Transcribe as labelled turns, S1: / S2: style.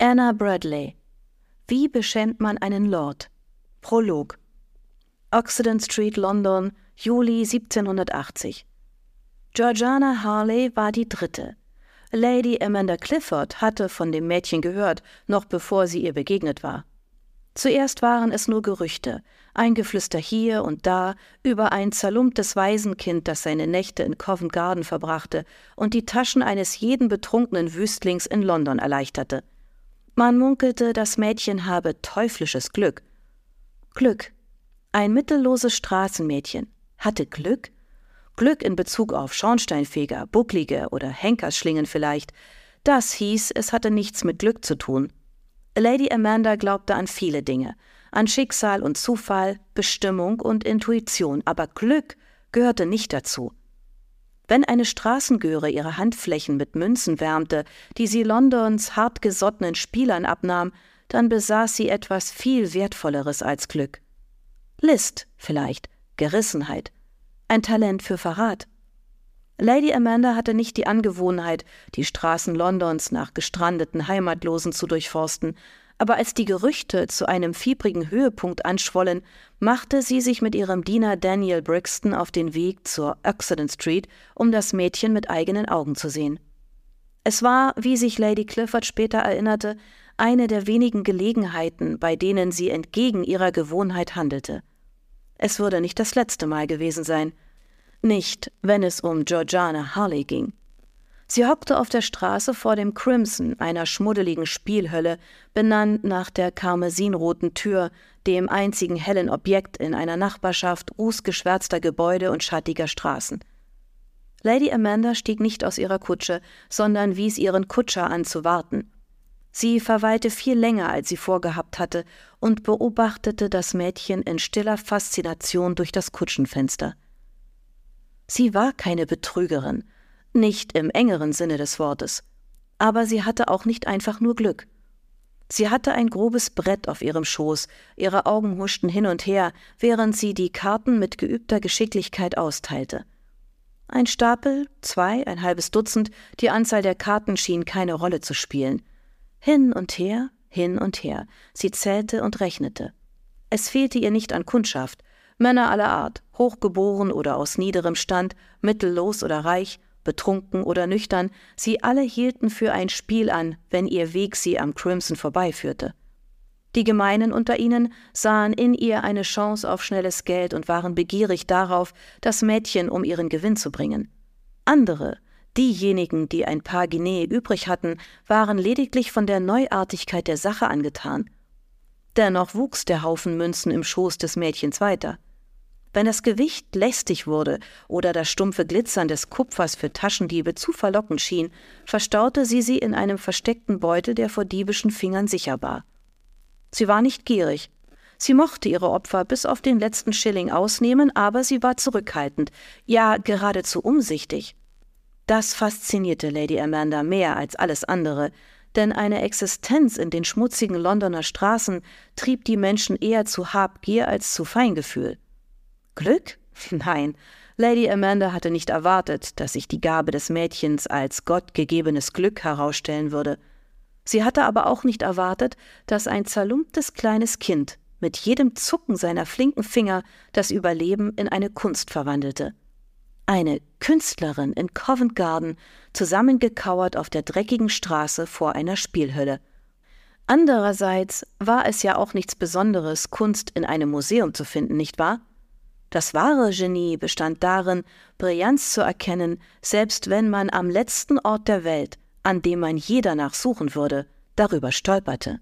S1: Anna Bradley. Wie beschämt man einen Lord? Prolog. Occident Street, London, Juli 1780. Georgiana Harley war die dritte. Lady Amanda Clifford hatte von dem Mädchen gehört, noch bevor sie ihr begegnet war. Zuerst waren es nur Gerüchte, ein Geflüster hier und da über ein zerlumptes Waisenkind, das seine Nächte in Covent Garden verbrachte und die Taschen eines jeden betrunkenen Wüstlings in London erleichterte. Man munkelte, das Mädchen habe teuflisches Glück. Glück. Ein mittelloses Straßenmädchen hatte Glück? Glück in Bezug auf Schornsteinfeger, Bucklige oder Henkersschlingen vielleicht. Das hieß, es hatte nichts mit Glück zu tun. Lady Amanda glaubte an viele Dinge, an Schicksal und Zufall, Bestimmung und Intuition, aber Glück gehörte nicht dazu. Wenn eine Straßengöre ihre Handflächen mit Münzen wärmte, die sie Londons hartgesottenen Spielern abnahm, dann besaß sie etwas viel Wertvolleres als Glück. List vielleicht, Gerissenheit, ein Talent für Verrat. Lady Amanda hatte nicht die Angewohnheit, die Straßen Londons nach gestrandeten Heimatlosen zu durchforsten, aber als die Gerüchte zu einem fiebrigen Höhepunkt anschwollen, machte sie sich mit ihrem Diener Daniel Brixton auf den Weg zur Occident Street, um das Mädchen mit eigenen Augen zu sehen. Es war, wie sich Lady Clifford später erinnerte, eine der wenigen Gelegenheiten, bei denen sie entgegen ihrer Gewohnheit handelte. Es würde nicht das letzte Mal gewesen sein. Nicht, wenn es um Georgiana Harley ging. Sie hockte auf der Straße vor dem Crimson, einer schmuddeligen Spielhölle, benannt nach der karmesinroten Tür, dem einzigen hellen Objekt in einer Nachbarschaft rußgeschwärzter Gebäude und schattiger Straßen. Lady Amanda stieg nicht aus ihrer Kutsche, sondern wies ihren Kutscher an zu warten. Sie verweilte viel länger, als sie vorgehabt hatte, und beobachtete das Mädchen in stiller Faszination durch das Kutschenfenster. Sie war keine Betrügerin, nicht im engeren Sinne des Wortes, aber sie hatte auch nicht einfach nur Glück. Sie hatte ein grobes Brett auf ihrem Schoß, ihre Augen huschten hin und her, während sie die Karten mit geübter Geschicklichkeit austeilte. Ein Stapel, zwei, ein halbes Dutzend, die Anzahl der Karten schien keine Rolle zu spielen. Hin und her, hin und her. Sie zählte und rechnete. Es fehlte ihr nicht an Kundschaft. Männer aller Art, hochgeboren oder aus niederem Stand, mittellos oder reich, betrunken oder nüchtern, sie alle hielten für ein Spiel an, wenn ihr Weg sie am Crimson vorbeiführte. Die Gemeinen unter ihnen sahen in ihr eine Chance auf schnelles Geld und waren begierig darauf, das Mädchen um ihren Gewinn zu bringen. Andere, Diejenigen, die ein paar Guinea übrig hatten, waren lediglich von der Neuartigkeit der Sache angetan. Dennoch wuchs der Haufen Münzen im Schoß des Mädchens weiter. Wenn das Gewicht lästig wurde oder das stumpfe Glitzern des Kupfers für Taschendiebe zu verlockend schien, verstaute sie sie in einem versteckten Beutel, der vor diebischen Fingern sicher war. Sie war nicht gierig. Sie mochte ihre Opfer bis auf den letzten Schilling ausnehmen, aber sie war zurückhaltend, ja geradezu umsichtig. Das faszinierte Lady Amanda mehr als alles andere, denn eine Existenz in den schmutzigen Londoner Straßen trieb die Menschen eher zu Habgier als zu Feingefühl. Glück? Nein, Lady Amanda hatte nicht erwartet, dass sich die Gabe des Mädchens als gottgegebenes Glück herausstellen würde. Sie hatte aber auch nicht erwartet, dass ein zerlumptes kleines Kind mit jedem Zucken seiner flinken Finger das Überleben in eine Kunst verwandelte. Eine Künstlerin in Covent Garden, zusammengekauert auf der dreckigen Straße vor einer Spielhölle. Andererseits war es ja auch nichts Besonderes, Kunst in einem Museum zu finden, nicht wahr? Das wahre Genie bestand darin, Brillanz zu erkennen, selbst wenn man am letzten Ort der Welt, an dem man jeder nachsuchen würde, darüber stolperte.